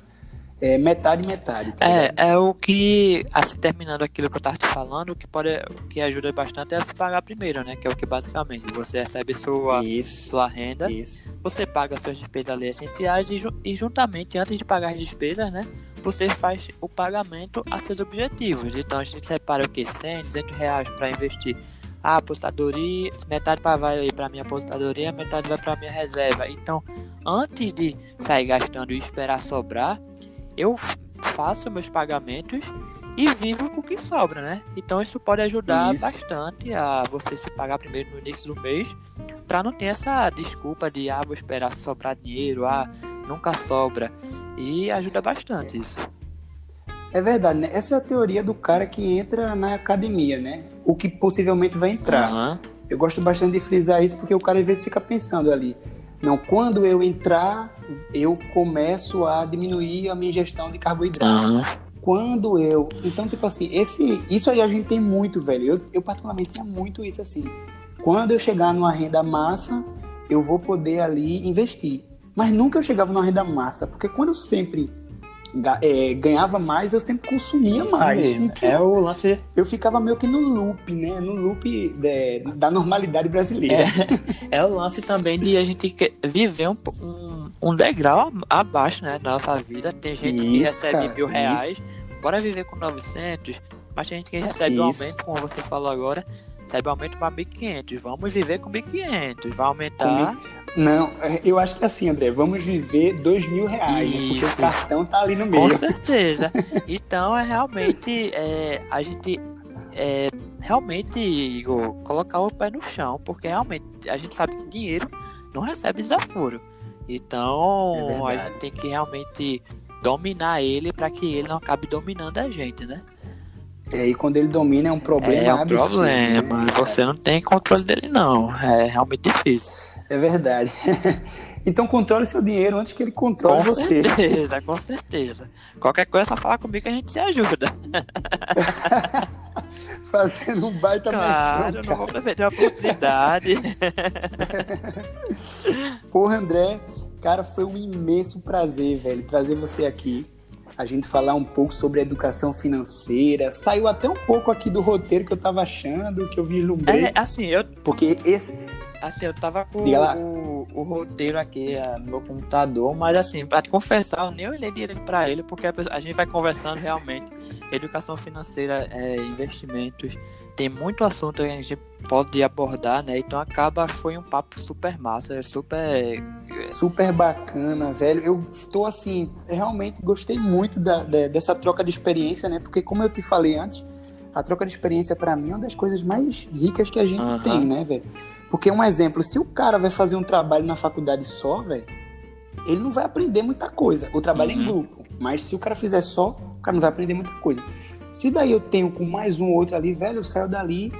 é, metade metade. Tá é, é o que, assim, terminando aquilo que eu tava te falando, o que pode, o que ajuda bastante é se pagar primeiro, né? Que é o que basicamente você recebe sua, isso, sua renda, isso. você paga suas despesas ali essenciais e, e juntamente, antes de pagar as despesas, né? Você faz o pagamento a seus objetivos. Então a gente separa o que? 100, 200 reais para investir a apostadoria, metade vai para minha apostadoria, metade vai para minha reserva. Então, antes de sair gastando e esperar sobrar, eu faço meus pagamentos e vivo com o que sobra, né? Então isso pode ajudar isso. bastante a você se pagar primeiro no início do mês, para não ter essa desculpa de ah, vou esperar sobrar dinheiro, ah, nunca sobra. E ajuda bastante isso. É verdade, né? Essa é a teoria do cara que entra na academia, né? O que possivelmente vai entrar. Uhum. Eu gosto bastante de frisar isso porque o cara às vezes fica pensando ali. Não, quando eu entrar, eu começo a diminuir a minha ingestão de carboidrato. Uhum. Quando eu. Então, tipo assim, esse, isso aí a gente tem muito, velho. Eu, eu particularmente tinha muito isso assim. Quando eu chegar numa renda massa, eu vou poder ali investir. Mas nunca eu chegava numa renda massa, porque quando eu sempre é, ganhava mais, eu sempre consumia Isso mais. É o lance. Eu ficava meio que no loop, né? No loop de, da normalidade brasileira. É, é, o lance também de a gente viver um, um, um degrau abaixo, né? Da nossa vida. Tem gente isso, que recebe cara, mil reais, isso. bora viver com 900, mas tem gente que recebe um aumento, como você falou agora, recebe um aumento para 1.500. Vamos viver com 1.500. Vai aumentar. Não, eu acho que assim, André, vamos viver dois mil reais, né? porque o cartão tá ali no meio. Com certeza. então é realmente é, a gente é, realmente, Igor, colocar o pé no chão, porque realmente a gente sabe que dinheiro não recebe desaforo. Então é a gente tem que realmente dominar ele para que ele não acabe dominando a gente, né? É, e quando ele domina é um problema É um absurdo, problema, né, você não tem controle dele não, é realmente difícil. É verdade. então controle seu dinheiro antes que ele controle com você. Com certeza, com certeza. Qualquer coisa, só falar comigo que a gente se ajuda. Fazendo um baita Claro, mexão, não vou perder a oportunidade. Porra, André, cara, foi um imenso prazer, velho, trazer você aqui. A gente falar um pouco sobre educação financeira. Saiu até um pouco aqui do roteiro que eu tava achando, que eu vislumbrei. É, assim, eu. Porque esse, Assim, eu tava com o, o, roteiro aqui é, no meu computador, mas assim, pra te confessar, eu nem olhei direito pra ele, porque a, pessoa, a, gente vai conversando realmente. Educação financeira, é, investimentos, tem muito assunto que a gente pode abordar, né? Então acaba, foi um papo super massa, super. É, super bacana, velho. Eu tô assim, realmente gostei muito da, da, dessa troca de experiência, né? Porque como eu te falei antes, a troca de experiência para mim é uma das coisas mais ricas que a gente uhum. tem, né, velho? Porque um exemplo, se o cara vai fazer um trabalho na faculdade só, velho, ele não vai aprender muita coisa. O trabalho uhum. é em uhum. grupo. Mas se o cara fizer só, o cara não vai aprender muita coisa. Se daí eu tenho com mais um ou outro ali, velho, eu saio dali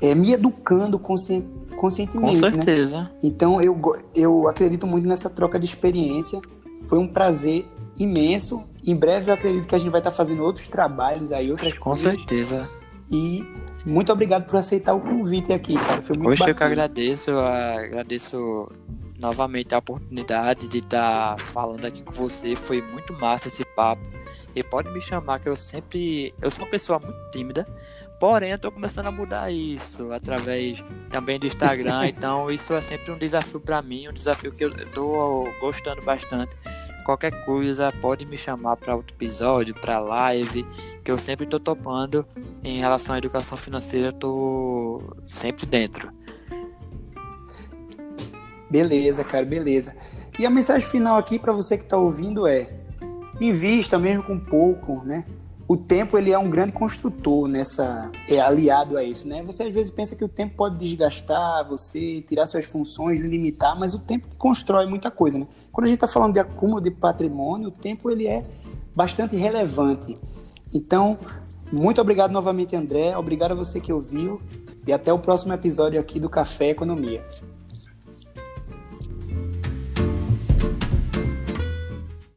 é, me educando consci... conscientemente. Com né? certeza. Né? Então eu, eu acredito muito nessa troca de experiência. Foi um prazer imenso. Em breve eu acredito que a gente vai estar fazendo outros trabalhos aí, outras Com coisas. Com certeza. E muito obrigado por aceitar o convite aqui, cara. Foi muito Poxa, eu que agradeço, agradeço novamente a oportunidade de estar falando aqui com você. Foi muito massa esse papo. e pode me chamar, que eu sempre. Eu sou uma pessoa muito tímida, porém eu tô começando a mudar isso através também do Instagram, então isso é sempre um desafio para mim, um desafio que eu tô gostando bastante. Qualquer coisa pode me chamar para outro episódio, para live, que eu sempre tô topando em relação à educação financeira, eu tô sempre dentro. Beleza, cara, beleza. E a mensagem final aqui para você que está ouvindo é: invista mesmo com pouco, né? O tempo ele é um grande construtor nessa é aliado a isso, né? Você às vezes pensa que o tempo pode desgastar você, tirar suas funções, limitar, mas o tempo constrói muita coisa, né? Quando a gente está falando de acúmulo de patrimônio, o tempo ele é bastante relevante. Então, muito obrigado novamente, André. Obrigado a você que ouviu e até o próximo episódio aqui do Café Economia.